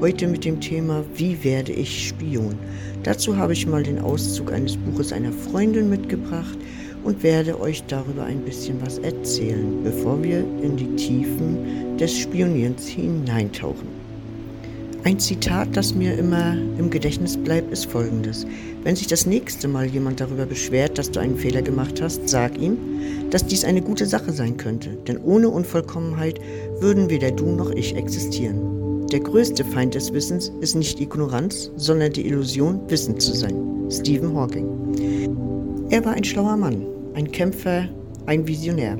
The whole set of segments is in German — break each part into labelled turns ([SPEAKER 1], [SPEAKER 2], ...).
[SPEAKER 1] Heute mit dem Thema Wie werde ich Spion? Dazu habe ich mal den Auszug eines Buches einer Freundin mitgebracht und werde euch darüber ein bisschen was erzählen, bevor wir in die Tiefen des Spionierens hineintauchen. Ein Zitat, das mir immer im Gedächtnis bleibt, ist folgendes. Wenn sich das nächste Mal jemand darüber beschwert, dass du einen Fehler gemacht hast, sag ihm, dass dies eine gute Sache sein könnte, denn ohne Unvollkommenheit würden weder du noch ich existieren. Der größte Feind des Wissens ist nicht Ignoranz, sondern die Illusion, wissend zu sein. Stephen Hawking. Er war ein schlauer Mann, ein Kämpfer, ein Visionär.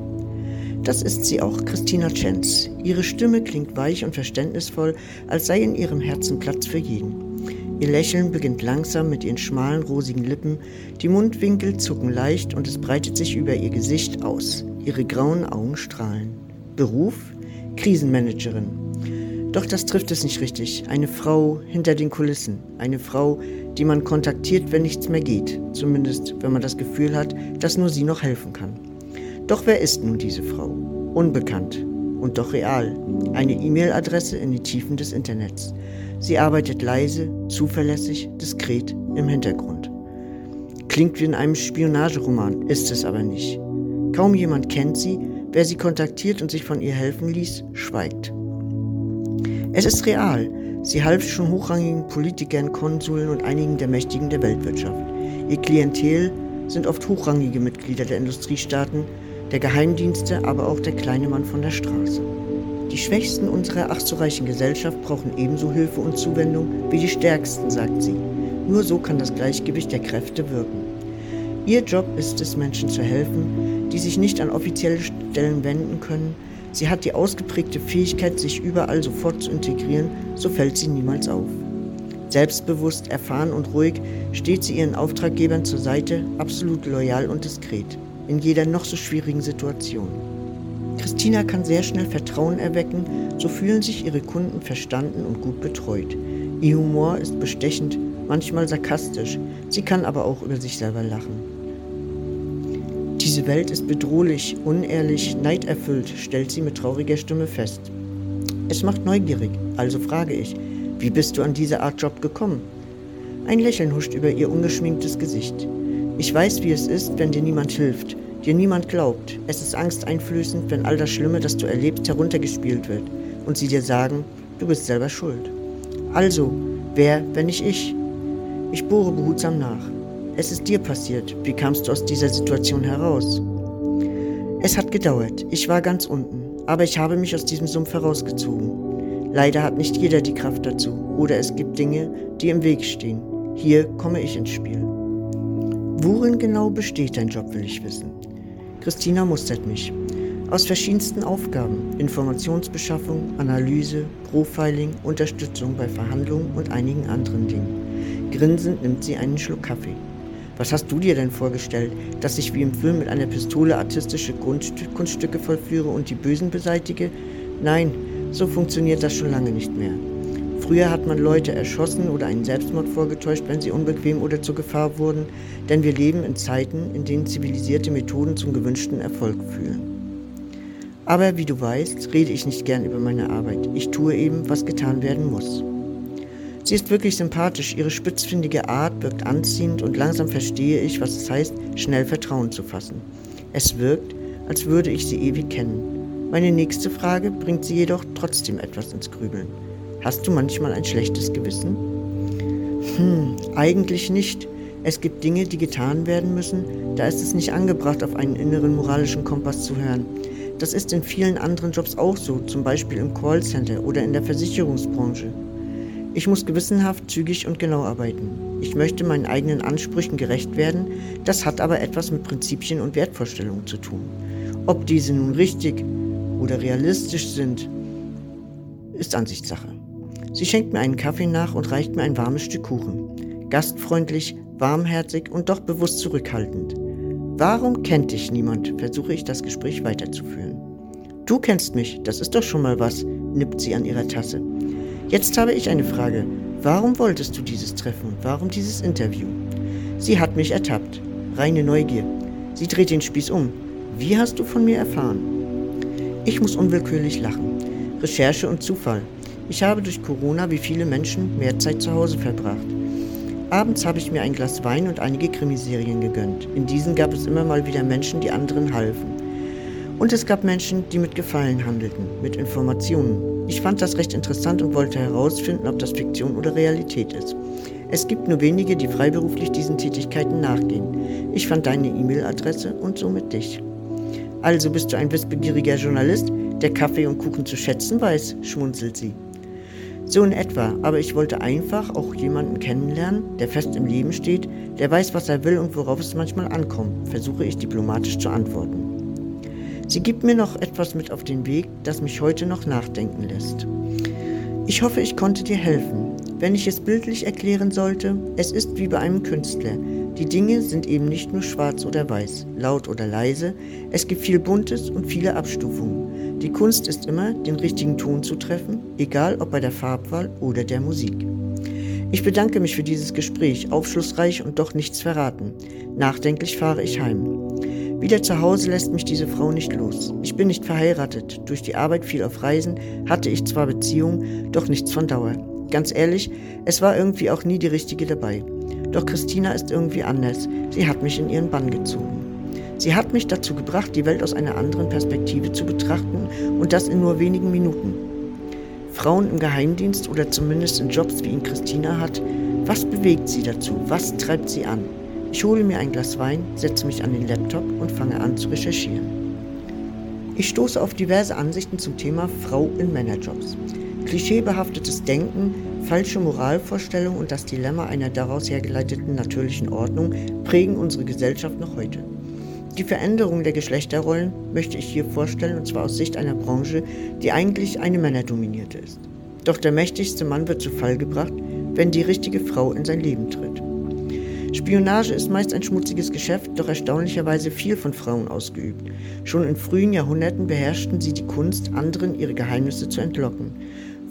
[SPEAKER 1] Das ist sie auch, Christina Chenz. Ihre Stimme klingt weich und verständnisvoll, als sei in ihrem Herzen Platz für jeden. Ihr Lächeln beginnt langsam mit ihren schmalen, rosigen Lippen, die Mundwinkel zucken leicht und es breitet sich über ihr Gesicht aus. Ihre grauen Augen strahlen. Beruf? Krisenmanagerin. Doch das trifft es nicht richtig. Eine Frau hinter den Kulissen. Eine Frau, die man kontaktiert, wenn nichts mehr geht. Zumindest, wenn man das Gefühl hat, dass nur sie noch helfen kann. Doch wer ist nun diese Frau? Unbekannt und doch real. Eine E-Mail-Adresse in die Tiefen des Internets. Sie arbeitet leise, zuverlässig, diskret im Hintergrund. Klingt wie in einem Spionageroman, ist es aber nicht. Kaum jemand kennt sie, wer sie kontaktiert und sich von ihr helfen ließ, schweigt. Es ist real. Sie half schon hochrangigen Politikern, Konsuln und einigen der Mächtigen der Weltwirtschaft. Ihr Klientel sind oft hochrangige Mitglieder der Industriestaaten, der Geheimdienste, aber auch der kleine Mann von der Straße. Die Schwächsten unserer ach so reichen Gesellschaft brauchen ebenso Hilfe und Zuwendung wie die Stärksten, sagt sie. Nur so kann das Gleichgewicht der Kräfte wirken. Ihr Job ist es, Menschen zu helfen, die sich nicht an offizielle Stellen wenden können. Sie hat die ausgeprägte Fähigkeit, sich überall sofort zu integrieren, so fällt sie niemals auf. Selbstbewusst, erfahren und ruhig steht sie ihren Auftraggebern zur Seite, absolut loyal und diskret in jeder noch so schwierigen Situation. Christina kann sehr schnell Vertrauen erwecken, so fühlen sich ihre Kunden verstanden und gut betreut. Ihr Humor ist bestechend, manchmal sarkastisch, sie kann aber auch über sich selber lachen. Diese Welt ist bedrohlich, unehrlich, neiderfüllt, stellt sie mit trauriger Stimme fest. Es macht neugierig, also frage ich, wie bist du an diese Art Job gekommen? Ein Lächeln huscht über ihr ungeschminktes Gesicht. Ich weiß, wie es ist, wenn dir niemand hilft, dir niemand glaubt. Es ist angsteinflößend, wenn all das Schlimme, das du erlebst, heruntergespielt wird und sie dir sagen, du bist selber schuld. Also, wer, wenn nicht ich? Ich bohre behutsam nach. Es ist dir passiert. Wie kamst du aus dieser Situation heraus? Es hat gedauert. Ich war ganz unten. Aber ich habe mich aus diesem Sumpf herausgezogen. Leider hat nicht jeder die Kraft dazu. Oder es gibt Dinge, die im Weg stehen. Hier komme ich ins Spiel. Worin genau besteht dein Job, will ich wissen. Christina mustert mich. Aus verschiedensten Aufgaben, Informationsbeschaffung, Analyse, Profiling, Unterstützung bei Verhandlungen und einigen anderen Dingen. Grinsend nimmt sie einen Schluck Kaffee. Was hast du dir denn vorgestellt, dass ich wie im Film mit einer Pistole artistische Kunststücke vollführe und die Bösen beseitige? Nein, so funktioniert das schon lange nicht mehr. Früher hat man Leute erschossen oder einen Selbstmord vorgetäuscht, wenn sie unbequem oder zur Gefahr wurden, denn wir leben in Zeiten, in denen zivilisierte Methoden zum gewünschten Erfolg führen. Aber wie du weißt, rede ich nicht gern über meine Arbeit. Ich tue eben, was getan werden muss. Sie ist wirklich sympathisch, ihre spitzfindige Art wirkt anziehend und langsam verstehe ich, was es heißt, schnell Vertrauen zu fassen. Es wirkt, als würde ich sie ewig kennen. Meine nächste Frage bringt sie jedoch trotzdem etwas ins Grübeln. Hast du manchmal ein schlechtes Gewissen? Hm, eigentlich nicht. Es gibt Dinge, die getan werden müssen, da ist es nicht angebracht, auf einen inneren moralischen Kompass zu hören. Das ist in vielen anderen Jobs auch so, zum Beispiel im Callcenter oder in der Versicherungsbranche. Ich muss gewissenhaft, zügig und genau arbeiten. Ich möchte meinen eigenen Ansprüchen gerecht werden, das hat aber etwas mit Prinzipien und Wertvorstellungen zu tun. Ob diese nun richtig oder realistisch sind, ist Ansichtssache. Sie schenkt mir einen Kaffee nach und reicht mir ein warmes Stück Kuchen. Gastfreundlich, warmherzig und doch bewusst zurückhaltend. Warum kennt dich niemand? versuche ich das Gespräch weiterzuführen. Du kennst mich, das ist doch schon mal was, nippt sie an ihrer Tasse. Jetzt habe ich eine Frage. Warum wolltest du dieses Treffen? Warum dieses Interview? Sie hat mich ertappt. Reine Neugier. Sie dreht den Spieß um. Wie hast du von mir erfahren? Ich muss unwillkürlich lachen. Recherche und Zufall. Ich habe durch Corona wie viele Menschen mehr Zeit zu Hause verbracht. Abends habe ich mir ein Glas Wein und einige Krimiserien gegönnt. In diesen gab es immer mal wieder Menschen, die anderen halfen. Und es gab Menschen, die mit Gefallen handelten, mit Informationen. Ich fand das recht interessant und wollte herausfinden, ob das Fiktion oder Realität ist. Es gibt nur wenige, die freiberuflich diesen Tätigkeiten nachgehen. Ich fand deine E-Mail-Adresse und somit dich. Also bist du ein wissbegieriger Journalist, der Kaffee und Kuchen zu schätzen weiß, schmunzelt sie. So in etwa, aber ich wollte einfach auch jemanden kennenlernen, der fest im Leben steht, der weiß, was er will und worauf es manchmal ankommt, versuche ich diplomatisch zu antworten. Sie gibt mir noch etwas mit auf den Weg, das mich heute noch nachdenken lässt. Ich hoffe, ich konnte dir helfen. Wenn ich es bildlich erklären sollte, es ist wie bei einem Künstler. Die Dinge sind eben nicht nur schwarz oder weiß, laut oder leise, es gibt viel Buntes und viele Abstufungen. Die Kunst ist immer, den richtigen Ton zu treffen, egal ob bei der Farbwahl oder der Musik. Ich bedanke mich für dieses Gespräch, aufschlussreich und doch nichts verraten. Nachdenklich fahre ich heim. Wieder zu Hause lässt mich diese Frau nicht los. Ich bin nicht verheiratet. Durch die Arbeit viel auf Reisen hatte ich zwar Beziehungen, doch nichts von Dauer. Ganz ehrlich, es war irgendwie auch nie die richtige dabei. Doch Christina ist irgendwie anders. Sie hat mich in ihren Bann gezogen. Sie hat mich dazu gebracht, die Welt aus einer anderen Perspektive zu betrachten und das in nur wenigen Minuten. Frauen im Geheimdienst oder zumindest in Jobs, wie ihn Christina hat, was bewegt sie dazu? Was treibt sie an? Ich hole mir ein Glas Wein, setze mich an den Laptop und fange an zu recherchieren. Ich stoße auf diverse Ansichten zum Thema Frau in Männerjobs. Klischeebehaftetes Denken, falsche Moralvorstellungen und das Dilemma einer daraus hergeleiteten natürlichen Ordnung prägen unsere Gesellschaft noch heute. Die Veränderung der Geschlechterrollen möchte ich hier vorstellen, und zwar aus Sicht einer Branche, die eigentlich eine männerdominierte ist. Doch der mächtigste Mann wird zu Fall gebracht, wenn die richtige Frau in sein Leben tritt. Spionage ist meist ein schmutziges Geschäft, doch erstaunlicherweise viel von Frauen ausgeübt. Schon in frühen Jahrhunderten beherrschten sie die Kunst, anderen ihre Geheimnisse zu entlocken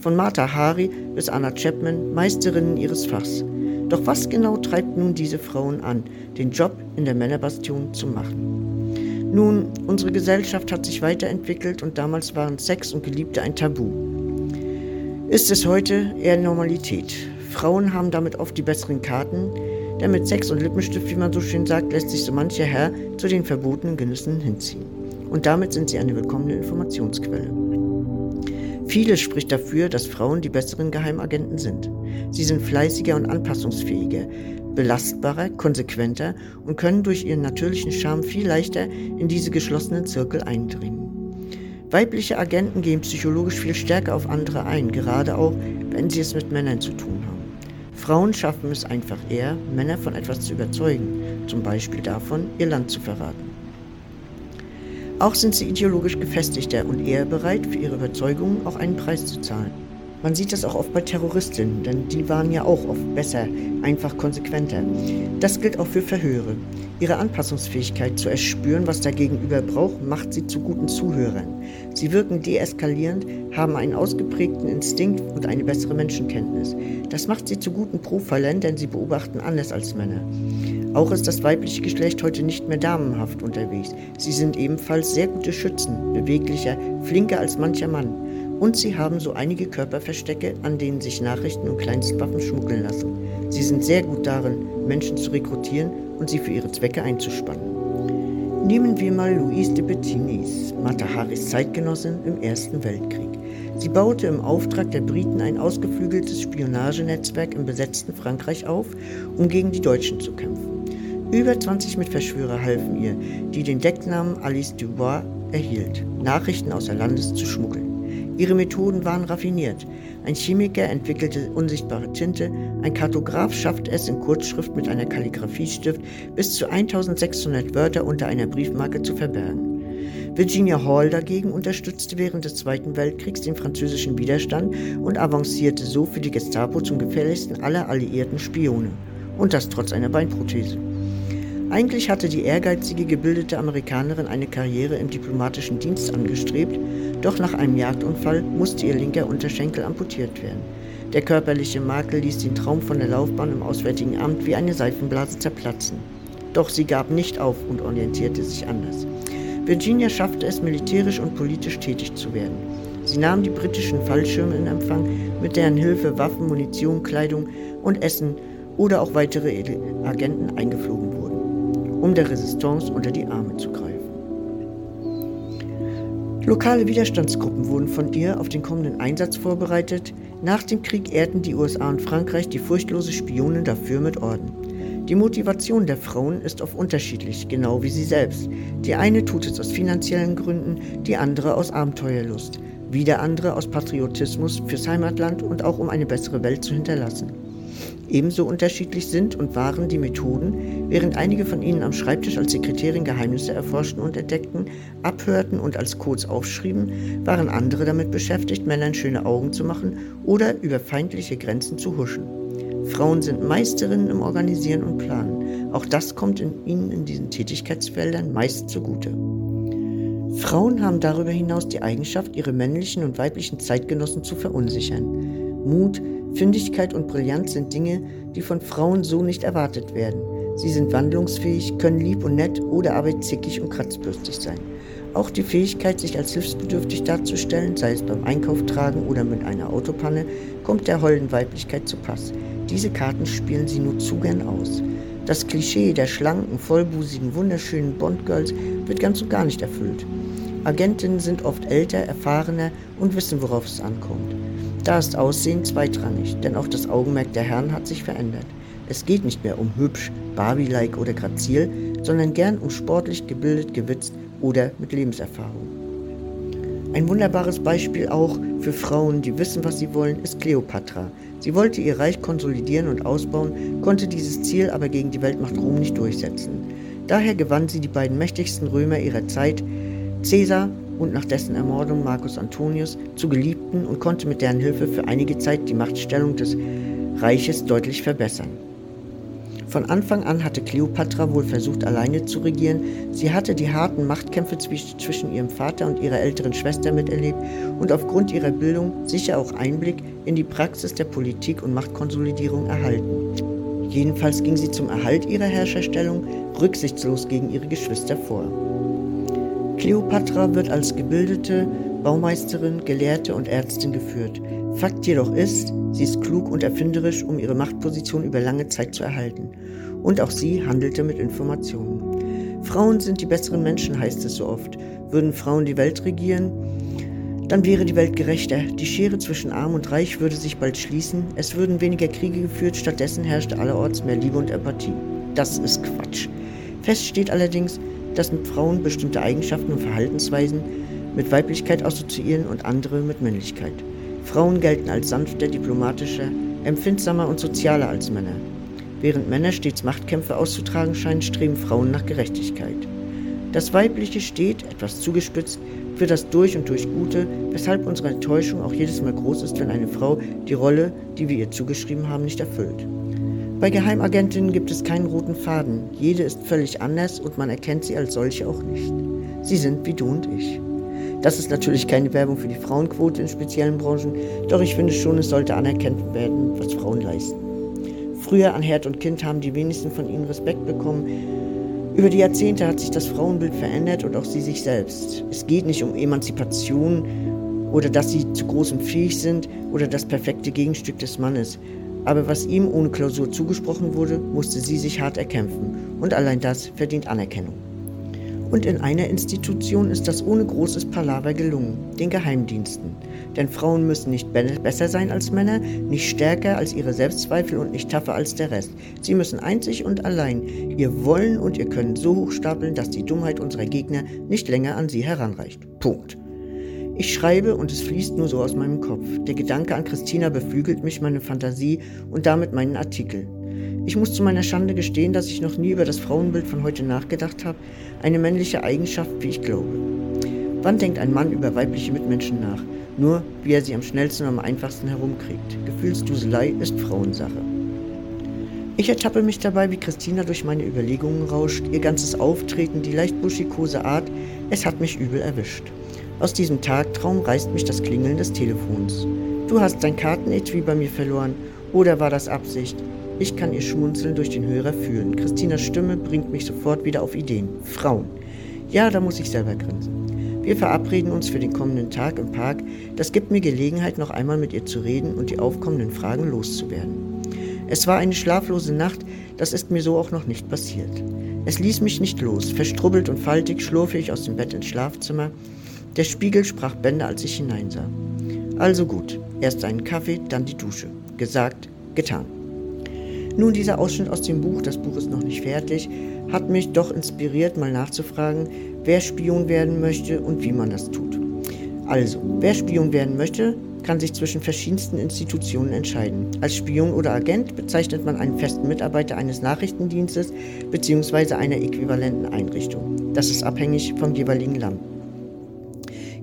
[SPEAKER 1] von Martha Hari bis Anna Chapman, Meisterinnen ihres Fachs. Doch was genau treibt nun diese Frauen an, den Job in der Männerbastion zu machen? Nun, unsere Gesellschaft hat sich weiterentwickelt und damals waren Sex und Geliebte ein Tabu. Ist es heute eher Normalität? Frauen haben damit oft die besseren Karten, denn mit Sex und Lippenstift, wie man so schön sagt, lässt sich so mancher Herr zu den verbotenen Genüssen hinziehen. Und damit sind sie eine willkommene Informationsquelle. Vieles spricht dafür, dass Frauen die besseren Geheimagenten sind. Sie sind fleißiger und anpassungsfähiger, belastbarer, konsequenter und können durch ihren natürlichen Charme viel leichter in diese geschlossenen Zirkel eindringen. Weibliche Agenten gehen psychologisch viel stärker auf andere ein, gerade auch, wenn sie es mit Männern zu tun haben. Frauen schaffen es einfach eher, Männer von etwas zu überzeugen, zum Beispiel davon, ihr Land zu verraten. Auch sind sie ideologisch gefestigter und eher bereit, für ihre Überzeugungen auch einen Preis zu zahlen. Man sieht das auch oft bei Terroristinnen, denn die waren ja auch oft besser, einfach konsequenter. Das gilt auch für Verhöre. Ihre Anpassungsfähigkeit zu erspüren, was der Gegenüber braucht, macht sie zu guten Zuhörern. Sie wirken deeskalierend, haben einen ausgeprägten Instinkt und eine bessere Menschenkenntnis. Das macht sie zu guten Profilern, denn sie beobachten anders als Männer. Auch ist das weibliche Geschlecht heute nicht mehr damenhaft unterwegs. Sie sind ebenfalls sehr gute Schützen, beweglicher, flinker als mancher Mann. Und sie haben so einige Körperverstecke, an denen sich Nachrichten und Kleinstwaffen schmuggeln lassen. Sie sind sehr gut darin, Menschen zu rekrutieren und sie für ihre Zwecke einzuspannen. Nehmen wir mal Louise de Bettinis, Mata Haris Zeitgenossin im Ersten Weltkrieg. Sie baute im Auftrag der Briten ein ausgeflügeltes Spionagenetzwerk im besetzten Frankreich auf, um gegen die Deutschen zu kämpfen. Über 20 Mitverschwörer halfen ihr, die den Decknamen Alice Dubois erhielt, Nachrichten außer Landes zu schmuggeln. Ihre Methoden waren raffiniert. Ein Chemiker entwickelte unsichtbare Tinte, ein Kartograf schaffte es in Kurzschrift mit einer Kalligrafiestift bis zu 1600 Wörter unter einer Briefmarke zu verbergen. Virginia Hall dagegen unterstützte während des Zweiten Weltkriegs den französischen Widerstand und avancierte so für die Gestapo zum gefährlichsten aller alliierten Spione. Und das trotz einer Beinprothese. Eigentlich hatte die ehrgeizige, gebildete Amerikanerin eine Karriere im diplomatischen Dienst angestrebt, doch nach einem Jagdunfall musste ihr linker Unterschenkel amputiert werden. Der körperliche Makel ließ den Traum von der Laufbahn im Auswärtigen Amt wie eine Seifenblase zerplatzen. Doch sie gab nicht auf und orientierte sich anders. Virginia schaffte es, militärisch und politisch tätig zu werden. Sie nahmen die britischen Fallschirme in Empfang, mit deren Hilfe Waffen, Munition, Kleidung und Essen oder auch weitere Agenten eingeflogen wurden, um der Resistance unter die Arme zu greifen. Lokale Widerstandsgruppen wurden von ihr auf den kommenden Einsatz vorbereitet. Nach dem Krieg ehrten die USA und Frankreich die furchtlose Spionin dafür mit Orden. Die Motivation der Frauen ist oft unterschiedlich, genau wie sie selbst. Die eine tut es aus finanziellen Gründen, die andere aus Abenteuerlust, wieder andere aus Patriotismus fürs Heimatland und auch um eine bessere Welt zu hinterlassen. Ebenso unterschiedlich sind und waren die Methoden, während einige von ihnen am Schreibtisch als Sekretärin Geheimnisse erforschten und entdeckten, abhörten und als Codes aufschrieben, waren andere damit beschäftigt, Männern schöne Augen zu machen oder über feindliche Grenzen zu huschen. Frauen sind Meisterinnen im Organisieren und Planen. Auch das kommt in ihnen in diesen Tätigkeitsfeldern meist zugute. Frauen haben darüber hinaus die Eigenschaft, ihre männlichen und weiblichen Zeitgenossen zu verunsichern. Mut, Findigkeit und Brillanz sind Dinge, die von Frauen so nicht erwartet werden. Sie sind wandlungsfähig, können lieb und nett oder aber zickig und kratzbürstig sein. Auch die Fähigkeit, sich als hilfsbedürftig darzustellen, sei es beim Einkauf tragen oder mit einer Autopanne, kommt der holden Weiblichkeit zu Pass. Diese Karten spielen sie nur zu gern aus. Das Klischee der schlanken, vollbusigen, wunderschönen Bondgirls wird ganz und gar nicht erfüllt. Agentinnen sind oft älter, erfahrener und wissen, worauf es ankommt. Da ist Aussehen zweitrangig, denn auch das Augenmerk der Herren hat sich verändert. Es geht nicht mehr um hübsch, Barbie-like oder grazil, sondern gern um sportlich, gebildet, gewitzt oder mit Lebenserfahrung. Ein wunderbares Beispiel auch für Frauen, die wissen, was sie wollen, ist Kleopatra. Sie wollte ihr Reich konsolidieren und ausbauen, konnte dieses Ziel aber gegen die Weltmacht Rom nicht durchsetzen. Daher gewann sie die beiden mächtigsten Römer ihrer Zeit, Caesar und nach dessen Ermordung Marcus Antonius, zu Geliebten und konnte mit deren Hilfe für einige Zeit die Machtstellung des Reiches deutlich verbessern. Von Anfang an hatte Kleopatra wohl versucht, alleine zu regieren. Sie hatte die harten Machtkämpfe zwischen ihrem Vater und ihrer älteren Schwester miterlebt und aufgrund ihrer Bildung sicher auch Einblick in die Praxis der Politik und Machtkonsolidierung erhalten. Jedenfalls ging sie zum Erhalt ihrer Herrscherstellung rücksichtslos gegen ihre Geschwister vor. Kleopatra wird als gebildete Baumeisterin, Gelehrte und Ärztin geführt. Fakt jedoch ist, sie ist klug und erfinderisch, um ihre Machtposition über lange Zeit zu erhalten. Und auch sie handelte mit Informationen. Frauen sind die besseren Menschen, heißt es so oft. Würden Frauen die Welt regieren, dann wäre die Welt gerechter. Die Schere zwischen Arm und Reich würde sich bald schließen. Es würden weniger Kriege geführt, stattdessen herrschte allerorts mehr Liebe und Empathie. Das ist Quatsch. Fest steht allerdings, dass Frauen bestimmte Eigenschaften und Verhaltensweisen mit Weiblichkeit assoziieren und andere mit Männlichkeit. Frauen gelten als sanfter, diplomatischer, empfindsamer und sozialer als Männer. Während Männer stets Machtkämpfe auszutragen scheinen, streben Frauen nach Gerechtigkeit. Das Weibliche steht, etwas zugespitzt, für das durch und durch Gute, weshalb unsere Enttäuschung auch jedes Mal groß ist, wenn eine Frau die Rolle, die wir ihr zugeschrieben haben, nicht erfüllt. Bei Geheimagentinnen gibt es keinen roten Faden. Jede ist völlig anders und man erkennt sie als solche auch nicht. Sie sind wie du und ich. Das ist natürlich keine Werbung für die Frauenquote in speziellen Branchen, doch ich finde schon, es sollte anerkannt werden, was Frauen leisten. Früher an Herd und Kind haben die wenigsten von ihnen Respekt bekommen. Über die Jahrzehnte hat sich das Frauenbild verändert und auch sie sich selbst. Es geht nicht um Emanzipation oder dass sie zu großem fähig sind oder das perfekte Gegenstück des Mannes. Aber was ihm ohne Klausur zugesprochen wurde, musste sie sich hart erkämpfen. Und allein das verdient Anerkennung. Und in einer Institution ist das ohne großes Palaver gelungen, den Geheimdiensten. Denn Frauen müssen nicht besser sein als Männer, nicht stärker als ihre Selbstzweifel und nicht tougher als der Rest. Sie müssen einzig und allein ihr Wollen und ihr Können so hoch stapeln, dass die Dummheit unserer Gegner nicht länger an sie heranreicht. Punkt. Ich schreibe und es fließt nur so aus meinem Kopf. Der Gedanke an Christina beflügelt mich, meine Fantasie und damit meinen Artikel. Ich muss zu meiner Schande gestehen, dass ich noch nie über das Frauenbild von heute nachgedacht habe, eine männliche Eigenschaft, wie ich glaube. Wann denkt ein Mann über weibliche Mitmenschen nach? Nur, wie er sie am schnellsten und am einfachsten herumkriegt. Gefühlsduselei ist Frauensache. Ich ertappe mich dabei, wie Christina durch meine Überlegungen rauscht, ihr ganzes Auftreten, die leicht buschikose Art, es hat mich übel erwischt. Aus diesem Tagtraum reißt mich das Klingeln des Telefons. Du hast dein Kartenetui bei mir verloren, oder war das Absicht? Ich kann ihr Schmunzeln durch den Hörer fühlen. Christinas Stimme bringt mich sofort wieder auf Ideen. Frauen. Ja, da muss ich selber grinsen. Wir verabreden uns für den kommenden Tag im Park. Das gibt mir Gelegenheit, noch einmal mit ihr zu reden und die aufkommenden Fragen loszuwerden. Es war eine schlaflose Nacht, das ist mir so auch noch nicht passiert. Es ließ mich nicht los. Verstrubbelt und faltig schlurfe ich aus dem Bett ins Schlafzimmer. Der Spiegel sprach Bände, als ich hineinsah. Also gut, erst einen Kaffee, dann die Dusche. Gesagt, getan. Nun, dieser Ausschnitt aus dem Buch, das Buch ist noch nicht fertig, hat mich doch inspiriert, mal nachzufragen, wer Spion werden möchte und wie man das tut. Also, wer Spion werden möchte, kann sich zwischen verschiedensten Institutionen entscheiden. Als Spion oder Agent bezeichnet man einen festen Mitarbeiter eines Nachrichtendienstes bzw. einer äquivalenten Einrichtung. Das ist abhängig vom jeweiligen Land.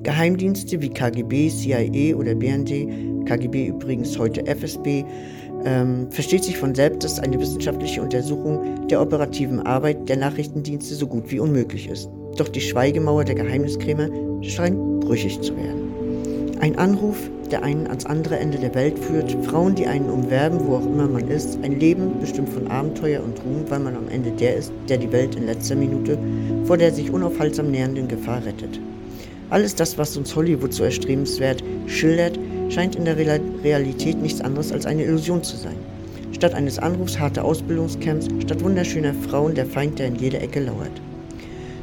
[SPEAKER 1] Geheimdienste wie KGB, CIA oder BND, KGB übrigens heute FSB, ähm, versteht sich von selbst, dass eine wissenschaftliche Untersuchung der operativen Arbeit der Nachrichtendienste so gut wie unmöglich ist. Doch die Schweigemauer der Geheimniskrämer scheint brüchig zu werden. Ein Anruf, der einen ans andere Ende der Welt führt, Frauen, die einen umwerben, wo auch immer man ist, ein Leben bestimmt von Abenteuer und Ruhm, weil man am Ende der ist, der die Welt in letzter Minute vor der sich unaufhaltsam nähernden Gefahr rettet. Alles das, was uns Hollywood so erstrebenswert schildert, scheint in der Realität nichts anderes als eine Illusion zu sein. Statt eines Anrufs harte Ausbildungscamps, statt wunderschöner Frauen der Feind, der in jeder Ecke lauert.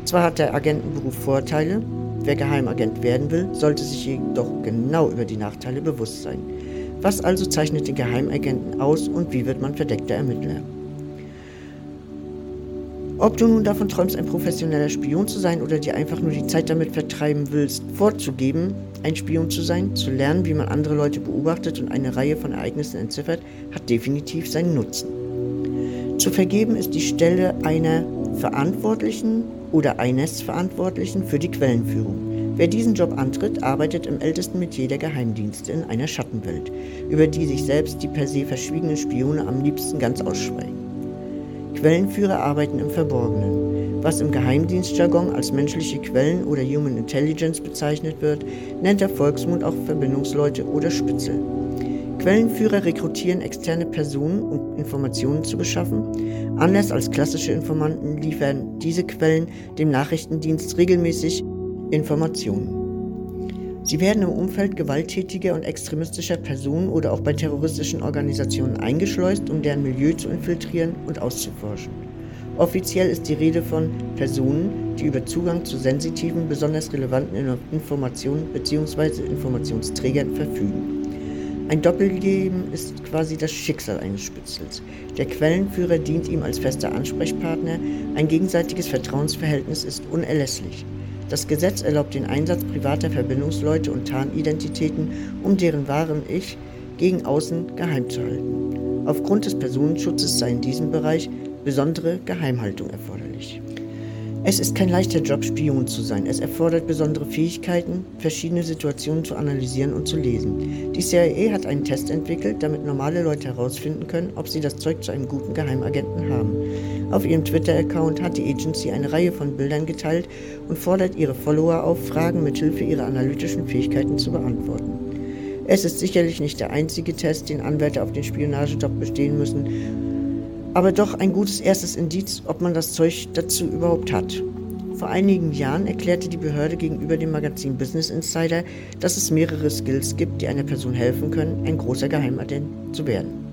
[SPEAKER 1] Zwar hat der Agentenberuf Vorteile, wer Geheimagent werden will, sollte sich jedoch genau über die Nachteile bewusst sein. Was also zeichnet den Geheimagenten aus und wie wird man verdeckter Ermittler? Ob du nun davon träumst, ein professioneller Spion zu sein oder dir einfach nur die Zeit damit vertreiben willst, vorzugeben, ein Spion zu sein, zu lernen, wie man andere Leute beobachtet und eine Reihe von Ereignissen entziffert, hat definitiv seinen Nutzen. Zu vergeben ist die Stelle einer Verantwortlichen oder eines Verantwortlichen für die Quellenführung. Wer diesen Job antritt, arbeitet im ältesten Metier der Geheimdienste in einer Schattenwelt, über die sich selbst die per se verschwiegenen Spione am liebsten ganz ausschweigen. Quellenführer arbeiten im Verborgenen. Was im Geheimdienstjargon als menschliche Quellen oder Human Intelligence bezeichnet wird, nennt der Volksmund auch Verbindungsleute oder Spitzel. Quellenführer rekrutieren externe Personen, um Informationen zu beschaffen. Anders als klassische Informanten liefern diese Quellen dem Nachrichtendienst regelmäßig Informationen. Sie werden im Umfeld gewalttätiger und extremistischer Personen oder auch bei terroristischen Organisationen eingeschleust, um deren Milieu zu infiltrieren und auszuforschen. Offiziell ist die Rede von Personen, die über Zugang zu sensitiven, besonders relevanten Informationen bzw. Informationsträgern verfügen. Ein Doppelleben ist quasi das Schicksal eines Spitzels. Der Quellenführer dient ihm als fester Ansprechpartner, ein gegenseitiges Vertrauensverhältnis ist unerlässlich. Das Gesetz erlaubt den Einsatz privater Verbindungsleute und Tarnidentitäten, um deren wahren Ich gegen außen geheim zu halten. Aufgrund des Personenschutzes sei in diesem Bereich besondere Geheimhaltung erforderlich. Es ist kein leichter Job, Spion zu sein. Es erfordert besondere Fähigkeiten, verschiedene Situationen zu analysieren und zu lesen. Die CIA hat einen Test entwickelt, damit normale Leute herausfinden können, ob sie das Zeug zu einem guten Geheimagenten haben. Auf ihrem Twitter-Account hat die Agency eine Reihe von Bildern geteilt und fordert ihre Follower auf, Fragen mithilfe ihrer analytischen Fähigkeiten zu beantworten. Es ist sicherlich nicht der einzige Test, den Anwälte auf den Spionagejob bestehen müssen, aber doch ein gutes erstes Indiz, ob man das Zeug dazu überhaupt hat. Vor einigen Jahren erklärte die Behörde gegenüber dem Magazin Business Insider, dass es mehrere Skills gibt, die einer Person helfen können, ein großer Geheimagent zu werden.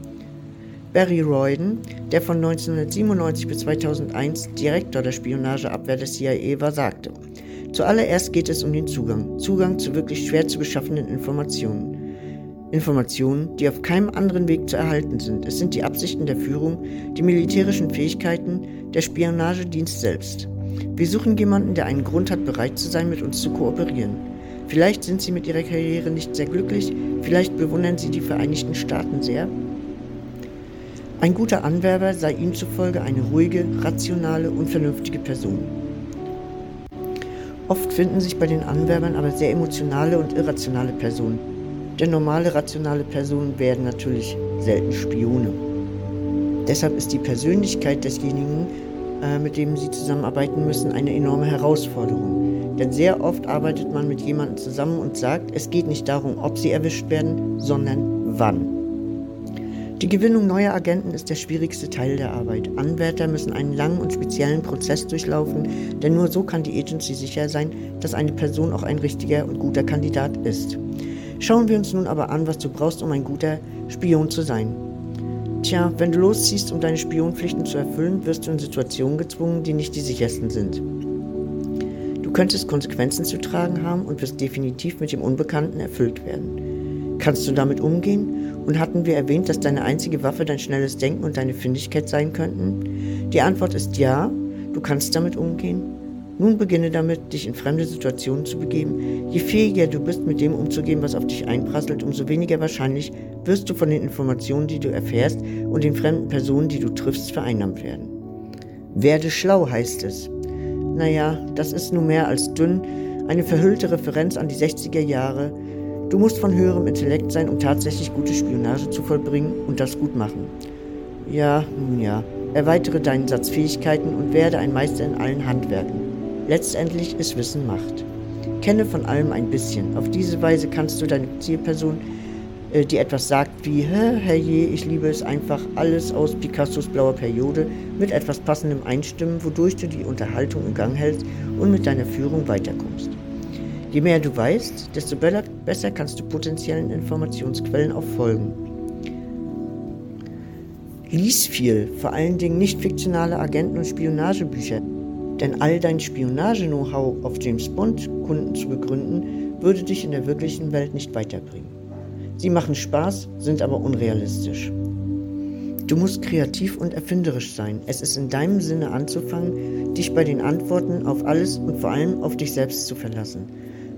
[SPEAKER 1] Barry Royden, der von 1997 bis 2001 Direktor der Spionageabwehr der CIA war, sagte, Zuallererst geht es um den Zugang, Zugang zu wirklich schwer zu beschaffenden Informationen. Informationen, die auf keinem anderen Weg zu erhalten sind. Es sind die Absichten der Führung, die militärischen Fähigkeiten, der Spionagedienst selbst. Wir suchen jemanden, der einen Grund hat, bereit zu sein, mit uns zu kooperieren. Vielleicht sind Sie mit Ihrer Karriere nicht sehr glücklich, vielleicht bewundern Sie die Vereinigten Staaten sehr. Ein guter Anwerber sei ihm zufolge eine ruhige, rationale und vernünftige Person. Oft finden sich bei den Anwerbern aber sehr emotionale und irrationale Personen, denn normale, rationale Personen werden natürlich selten Spione. Deshalb ist die Persönlichkeit desjenigen, äh, mit dem sie zusammenarbeiten müssen, eine enorme Herausforderung. Denn sehr oft arbeitet man mit jemandem zusammen und sagt, es geht nicht darum, ob sie erwischt werden, sondern wann. Die Gewinnung neuer Agenten ist der schwierigste Teil der Arbeit. Anwärter müssen einen langen und speziellen Prozess durchlaufen, denn nur so kann die Agency sicher sein, dass eine Person auch ein richtiger und guter Kandidat ist. Schauen wir uns nun aber an, was du brauchst, um ein guter Spion zu sein. Tja, wenn du losziehst, um deine Spionpflichten zu erfüllen, wirst du in Situationen gezwungen, die nicht die sichersten sind. Du könntest Konsequenzen zu tragen haben und wirst definitiv mit dem Unbekannten erfüllt werden. Kannst du damit umgehen und hatten wir erwähnt, dass deine einzige Waffe dein schnelles Denken und deine Findigkeit sein könnten? Die Antwort ist ja, du kannst damit umgehen. Nun beginne damit, dich in fremde Situationen zu begeben. Je fähiger du bist, mit dem umzugehen, was auf dich einprasselt, umso weniger wahrscheinlich wirst du von den Informationen, die du erfährst und den fremden Personen, die du triffst, vereinnahmt werden. Werde schlau heißt es. Naja, das ist nun mehr als dünn, eine verhüllte Referenz an die 60er Jahre, Du musst von höherem Intellekt sein, um tatsächlich gute Spionage zu vollbringen und das gut machen. Ja, nun ja. Erweitere deinen Satz Fähigkeiten und werde ein Meister in allen Handwerken. Letztendlich ist Wissen Macht. Kenne von allem ein bisschen. Auf diese Weise kannst du deine Zielperson, äh, die etwas sagt wie, herrje, ich liebe es einfach, alles aus Picassos blauer Periode, mit etwas passendem einstimmen, wodurch du die Unterhaltung in Gang hältst und mit deiner Führung weiterkommst. Je mehr du weißt, desto besser kannst du potenziellen Informationsquellen auch folgen. Lies viel, vor allen Dingen nicht fiktionale Agenten- und Spionagebücher, denn all dein Spionage-Know-how auf James Bond-Kunden zu begründen, würde dich in der wirklichen Welt nicht weiterbringen. Sie machen Spaß, sind aber unrealistisch. Du musst kreativ und erfinderisch sein. Es ist in deinem Sinne anzufangen, dich bei den Antworten auf alles und vor allem auf dich selbst zu verlassen.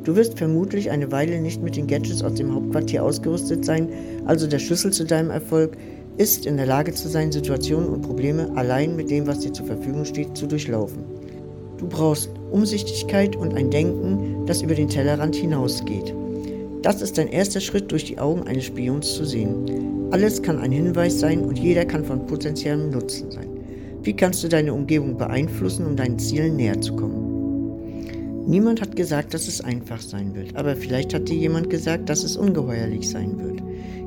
[SPEAKER 1] Du wirst vermutlich eine Weile nicht mit den Gadgets aus dem Hauptquartier ausgerüstet sein, also der Schlüssel zu deinem Erfolg ist, in der Lage zu sein, Situationen und Probleme allein mit dem, was dir zur Verfügung steht, zu durchlaufen. Du brauchst Umsichtigkeit und ein Denken, das über den Tellerrand hinausgeht. Das ist dein erster Schritt, durch die Augen eines Spions zu sehen. Alles kann ein Hinweis sein und jeder kann von potenziellem Nutzen sein. Wie kannst du deine Umgebung beeinflussen, um deinen Zielen näher zu kommen? Niemand hat gesagt, dass es einfach sein wird, aber vielleicht hat dir jemand gesagt, dass es ungeheuerlich sein wird.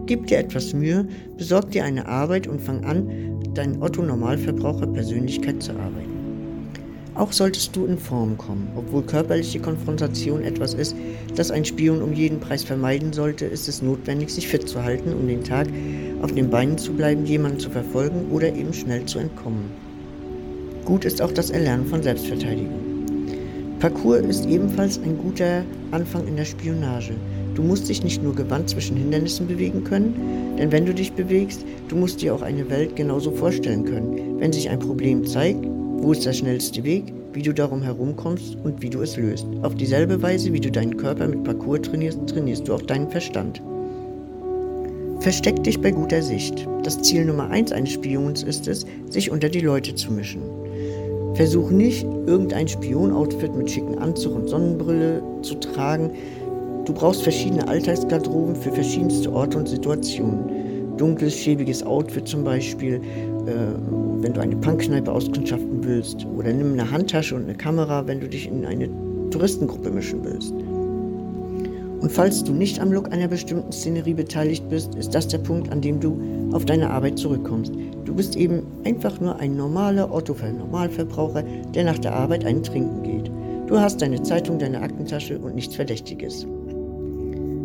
[SPEAKER 1] Gib dir etwas Mühe, besorg dir eine Arbeit und fang an, deine Otto-Normalverbraucher-Persönlichkeit zu arbeiten. Auch solltest du in Form kommen. Obwohl körperliche Konfrontation etwas ist, das ein Spion um jeden Preis vermeiden sollte, ist es notwendig, sich fit zu halten, um den Tag auf den Beinen zu bleiben, jemanden zu verfolgen oder eben schnell zu entkommen. Gut ist auch das Erlernen von Selbstverteidigung. Parcours ist ebenfalls ein guter Anfang in der Spionage. Du musst dich nicht nur gewandt zwischen Hindernissen bewegen können, denn wenn du dich bewegst, du musst dir auch eine Welt genauso vorstellen können. Wenn sich ein Problem zeigt, wo ist der schnellste Weg, wie du darum herumkommst und wie du es löst. Auf dieselbe Weise, wie du deinen Körper mit Parcours trainierst, trainierst du auch deinen Verstand. Versteck dich bei guter Sicht. Das Ziel Nummer eins eines Spions ist es, sich unter die Leute zu mischen. Versuch nicht, irgendein Spion-Outfit mit schicken Anzug und Sonnenbrille zu tragen. Du brauchst verschiedene Alltagsgarderoben für verschiedenste Orte und Situationen. Dunkles, schäbiges Outfit zum Beispiel, äh, wenn du eine Punkkneipe auskundschaften willst. Oder nimm eine Handtasche und eine Kamera, wenn du dich in eine Touristengruppe mischen willst. Und falls du nicht am Look einer bestimmten Szenerie beteiligt bist, ist das der Punkt, an dem du auf deine Arbeit zurückkommst. Du bist eben einfach nur ein normaler Otto-Normalverbraucher, der nach der Arbeit einen Trinken geht. Du hast deine Zeitung, deine Aktentasche und nichts Verdächtiges.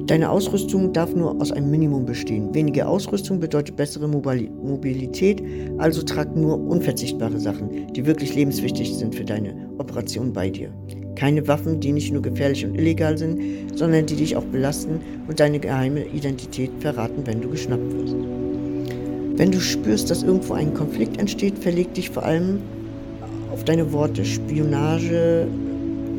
[SPEAKER 1] Deine Ausrüstung darf nur aus einem Minimum bestehen. Weniger Ausrüstung bedeutet bessere Mobilität, also trag nur unverzichtbare Sachen, die wirklich lebenswichtig sind für deine Operation bei dir. Keine Waffen, die nicht nur gefährlich und illegal sind, sondern die dich auch belasten und deine geheime Identität verraten, wenn du geschnappt wirst. Wenn du spürst, dass irgendwo ein Konflikt entsteht, verleg dich vor allem auf deine Worte. Spionage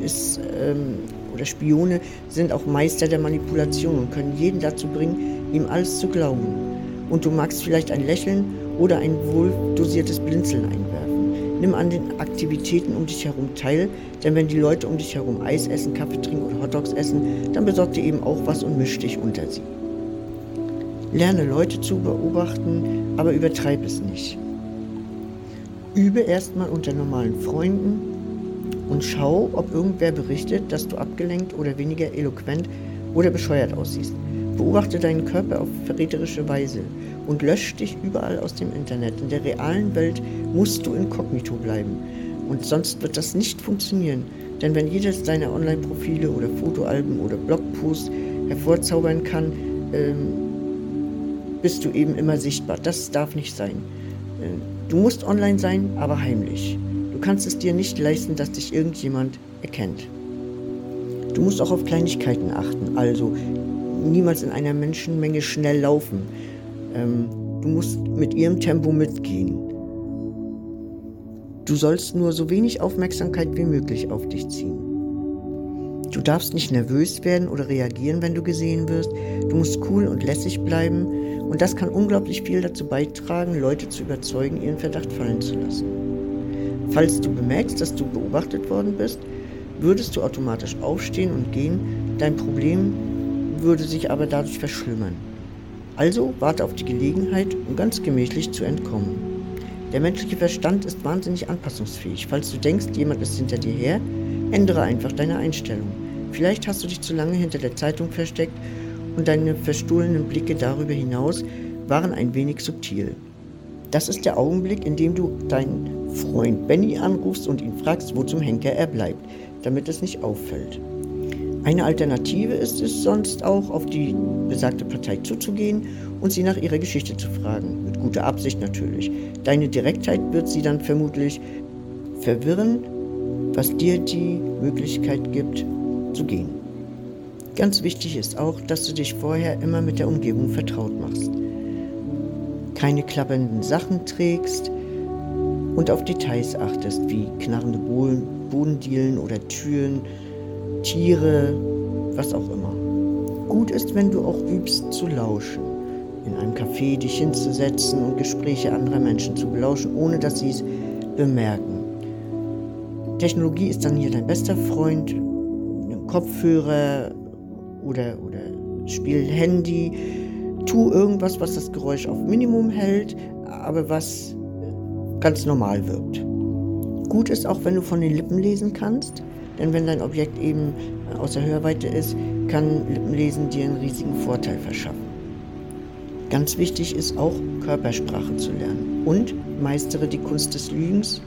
[SPEAKER 1] ist ähm, oder Spione sind auch Meister der Manipulation und können jeden dazu bringen, ihm alles zu glauben. Und du magst vielleicht ein Lächeln oder ein wohldosiertes Blinzeln einwerfen. Nimm an den Aktivitäten um dich herum teil, denn wenn die Leute um dich herum Eis essen, Kaffee trinken oder Hotdogs essen, dann besorg dir eben auch was und misch dich unter sie. Lerne Leute zu beobachten, aber übertreib es nicht. Übe erstmal unter normalen Freunden und schau, ob irgendwer berichtet, dass du abgelenkt oder weniger eloquent oder bescheuert aussiehst. Beobachte deinen Körper auf verräterische Weise und lösch dich überall aus dem Internet. In der realen Welt musst du inkognito bleiben. Und sonst wird das nicht funktionieren. Denn wenn jedes deiner Online-Profile oder Fotoalben oder Blogposts hervorzaubern kann, ähm, bist du eben immer sichtbar. Das darf nicht sein. Äh, du musst online sein, aber heimlich. Du kannst es dir nicht leisten, dass dich irgendjemand erkennt. Du musst auch auf Kleinigkeiten achten, also niemals in einer Menschenmenge schnell laufen. Ähm, du musst mit ihrem Tempo mitgehen. Du sollst nur so wenig Aufmerksamkeit wie möglich auf dich ziehen. Du darfst nicht nervös werden oder reagieren, wenn du gesehen wirst. Du musst cool und lässig bleiben und das kann unglaublich viel dazu beitragen, Leute zu überzeugen, ihren Verdacht fallen zu lassen. Falls du bemerkst, dass du beobachtet worden bist, würdest du automatisch aufstehen und gehen. Dein Problem würde sich aber dadurch verschlimmern. Also warte auf die Gelegenheit, um ganz gemächlich zu entkommen. Der menschliche Verstand ist wahnsinnig anpassungsfähig. Falls du denkst, jemand ist hinter dir her, ändere einfach deine Einstellung. Vielleicht hast du dich zu lange hinter der Zeitung versteckt und deine verstohlenen Blicke darüber hinaus waren ein wenig subtil. Das ist der Augenblick, in dem du deinen Freund Benny anrufst und ihn fragst, wo zum Henker er bleibt, damit es nicht auffällt. Eine Alternative ist es sonst auch, auf die besagte Partei zuzugehen und sie nach ihrer Geschichte zu fragen. Mit guter Absicht natürlich. Deine Direktheit wird sie dann vermutlich verwirren, was dir die Möglichkeit gibt, zu gehen. Ganz wichtig ist auch, dass du dich vorher immer mit der Umgebung vertraut machst. Keine klappernden Sachen trägst und auf Details achtest, wie knarrende Bodendielen oder Türen, Tiere, was auch immer. Gut ist, wenn du auch übst zu lauschen, in einem Café dich hinzusetzen und Gespräche anderer Menschen zu belauschen, ohne dass sie es bemerken. Technologie ist dann hier dein bester Freund, Kopfhörer oder, oder spiel Handy, tu irgendwas, was das Geräusch auf Minimum hält, aber was ganz normal wirkt. Gut ist auch, wenn du von den Lippen lesen kannst. Denn wenn dein Objekt eben außer Hörweite ist, kann Lippenlesen dir einen riesigen Vorteil verschaffen. Ganz wichtig ist auch, Körpersprache zu lernen und meistere die Kunst des Lügens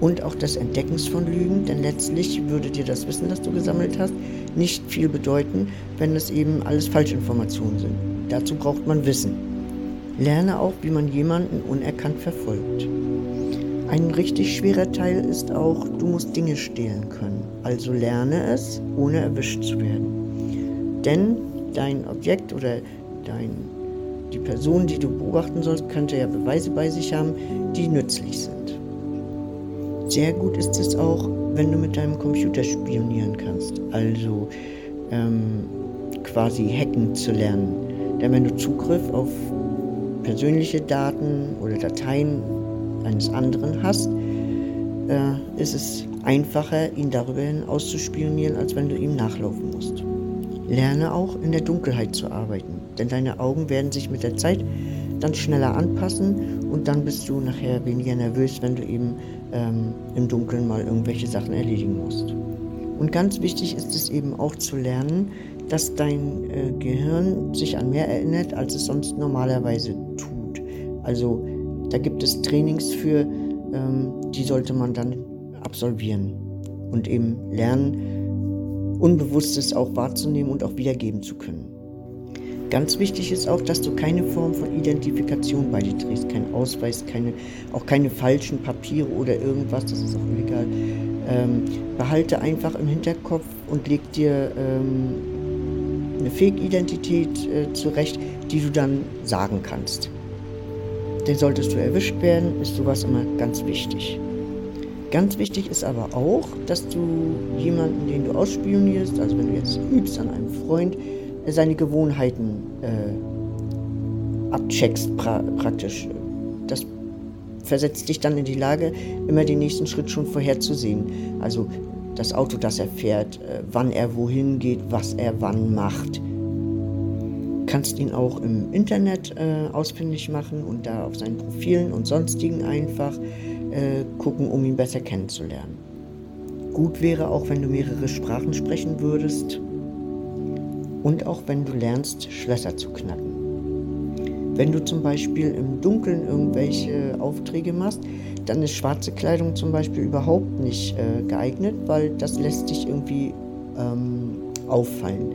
[SPEAKER 1] und auch des Entdeckens von Lügen, denn letztlich würde dir das Wissen, das du gesammelt hast, nicht viel bedeuten, wenn es eben alles Falschinformationen sind. Dazu braucht man Wissen. Lerne auch, wie man jemanden unerkannt verfolgt. Ein richtig schwerer Teil ist auch, du musst Dinge stehlen können. Also lerne es, ohne erwischt zu werden. Denn dein Objekt oder dein, die Person, die du beobachten sollst, könnte ja Beweise bei sich haben, die nützlich sind. Sehr gut ist es auch, wenn du mit deinem Computer spionieren kannst. Also ähm, quasi hacken zu lernen. Denn wenn du Zugriff auf persönliche Daten oder Dateien eines anderen hast, äh, ist es einfacher, ihn darüber hin auszuspionieren, als wenn du ihm nachlaufen musst. Lerne auch in der Dunkelheit zu arbeiten, denn deine Augen werden sich mit der Zeit dann schneller anpassen und dann bist du nachher weniger nervös, wenn du eben ähm, im Dunkeln mal irgendwelche Sachen erledigen musst. Und ganz wichtig ist es eben auch zu lernen, dass dein äh, Gehirn sich an mehr erinnert, als es sonst normalerweise tut. Also da gibt es Trainings für, ähm, die sollte man dann absolvieren und eben lernen, Unbewusstes auch wahrzunehmen und auch wiedergeben zu können. Ganz wichtig ist auch, dass du keine Form von Identifikation bei dir trägst, kein Ausweis, keine, auch keine falschen Papiere oder irgendwas, das ist auch illegal. Ähm, behalte einfach im Hinterkopf und leg dir ähm, eine Fake-Identität äh, zurecht, die du dann sagen kannst. Denn solltest du erwischt werden, ist sowas immer ganz wichtig. Ganz wichtig ist aber auch, dass du jemanden, den du ausspionierst, also wenn du jetzt übst an einem Freund, seine Gewohnheiten äh, abcheckst pra praktisch. Das versetzt dich dann in die Lage, immer den nächsten Schritt schon vorherzusehen. Also das Auto, das er fährt, äh, wann er wohin geht, was er wann macht kannst ihn auch im Internet äh, ausfindig machen und da auf seinen Profilen und sonstigen einfach äh, gucken, um ihn besser kennenzulernen. Gut wäre auch, wenn du mehrere Sprachen sprechen würdest. und auch wenn du lernst, Schlösser zu knacken. Wenn du zum Beispiel im Dunkeln irgendwelche Aufträge machst, dann ist schwarze Kleidung zum Beispiel überhaupt nicht äh, geeignet, weil das lässt dich irgendwie ähm, auffallen.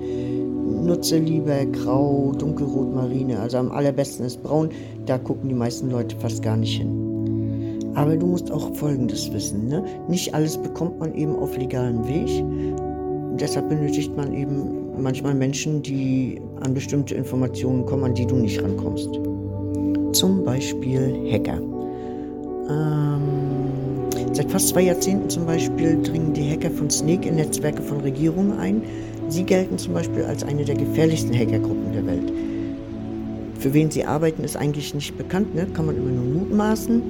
[SPEAKER 1] Nutze lieber grau, dunkelrot, marine. Also am allerbesten ist braun. Da gucken die meisten Leute fast gar nicht hin. Aber du musst auch Folgendes wissen. Ne? Nicht alles bekommt man eben auf legalem Weg. Deshalb benötigt man eben manchmal Menschen, die an bestimmte Informationen kommen, an die du nicht rankommst. Zum Beispiel Hacker. Ähm, seit fast zwei Jahrzehnten zum Beispiel dringen die Hacker von Snake in Netzwerke von Regierungen ein. Sie gelten zum Beispiel als eine der gefährlichsten Hackergruppen der Welt. Für wen sie arbeiten, ist eigentlich nicht bekannt, ne? kann man immer nur mutmaßen.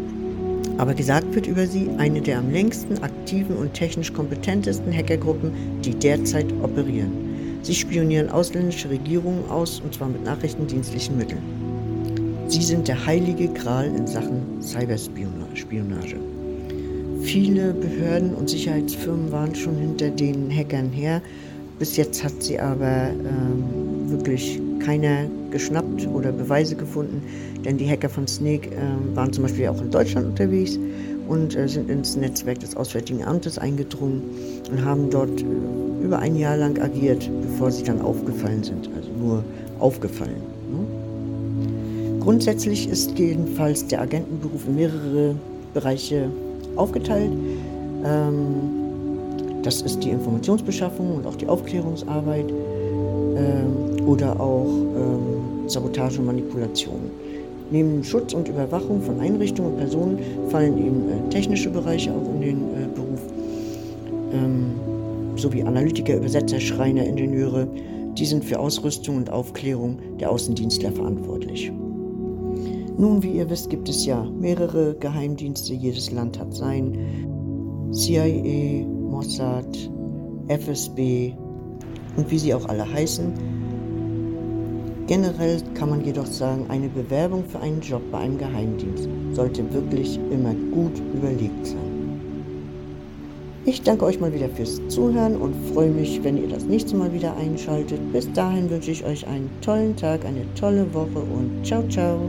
[SPEAKER 1] Aber gesagt wird über sie eine der am längsten aktiven und technisch kompetentesten Hackergruppen, die derzeit operieren. Sie spionieren ausländische Regierungen aus, und zwar mit nachrichtendienstlichen Mitteln. Sie sind der heilige Gral in Sachen Cyberspionage. Viele Behörden und Sicherheitsfirmen waren schon hinter den Hackern her. Bis jetzt hat sie aber ähm, wirklich keiner geschnappt oder Beweise gefunden, denn die Hacker von Snake äh, waren zum Beispiel auch in Deutschland unterwegs und äh, sind ins Netzwerk des Auswärtigen Amtes eingedrungen und haben dort äh, über ein Jahr lang agiert, bevor sie dann aufgefallen sind, also nur aufgefallen. Ne? Grundsätzlich ist jedenfalls der Agentenberuf in mehrere Bereiche aufgeteilt. Ähm, das ist die Informationsbeschaffung und auch die Aufklärungsarbeit ähm, oder auch ähm, Sabotage und Manipulation. Neben Schutz und Überwachung von Einrichtungen und Personen fallen eben äh, technische Bereiche auch in den äh, Beruf, ähm, sowie Analytiker, Übersetzer, Schreiner, Ingenieure. Die sind für Ausrüstung und Aufklärung der Außendienstler verantwortlich. Nun, wie ihr wisst, gibt es ja mehrere Geheimdienste. Jedes Land hat sein. CIA, Mossad, FSB und wie sie auch alle heißen. Generell kann man jedoch sagen, eine Bewerbung für einen Job bei einem Geheimdienst sollte wirklich immer gut überlegt sein. Ich danke euch mal wieder fürs Zuhören und freue mich, wenn ihr das nächste Mal wieder einschaltet. Bis dahin wünsche ich euch einen tollen Tag, eine tolle Woche und ciao, ciao.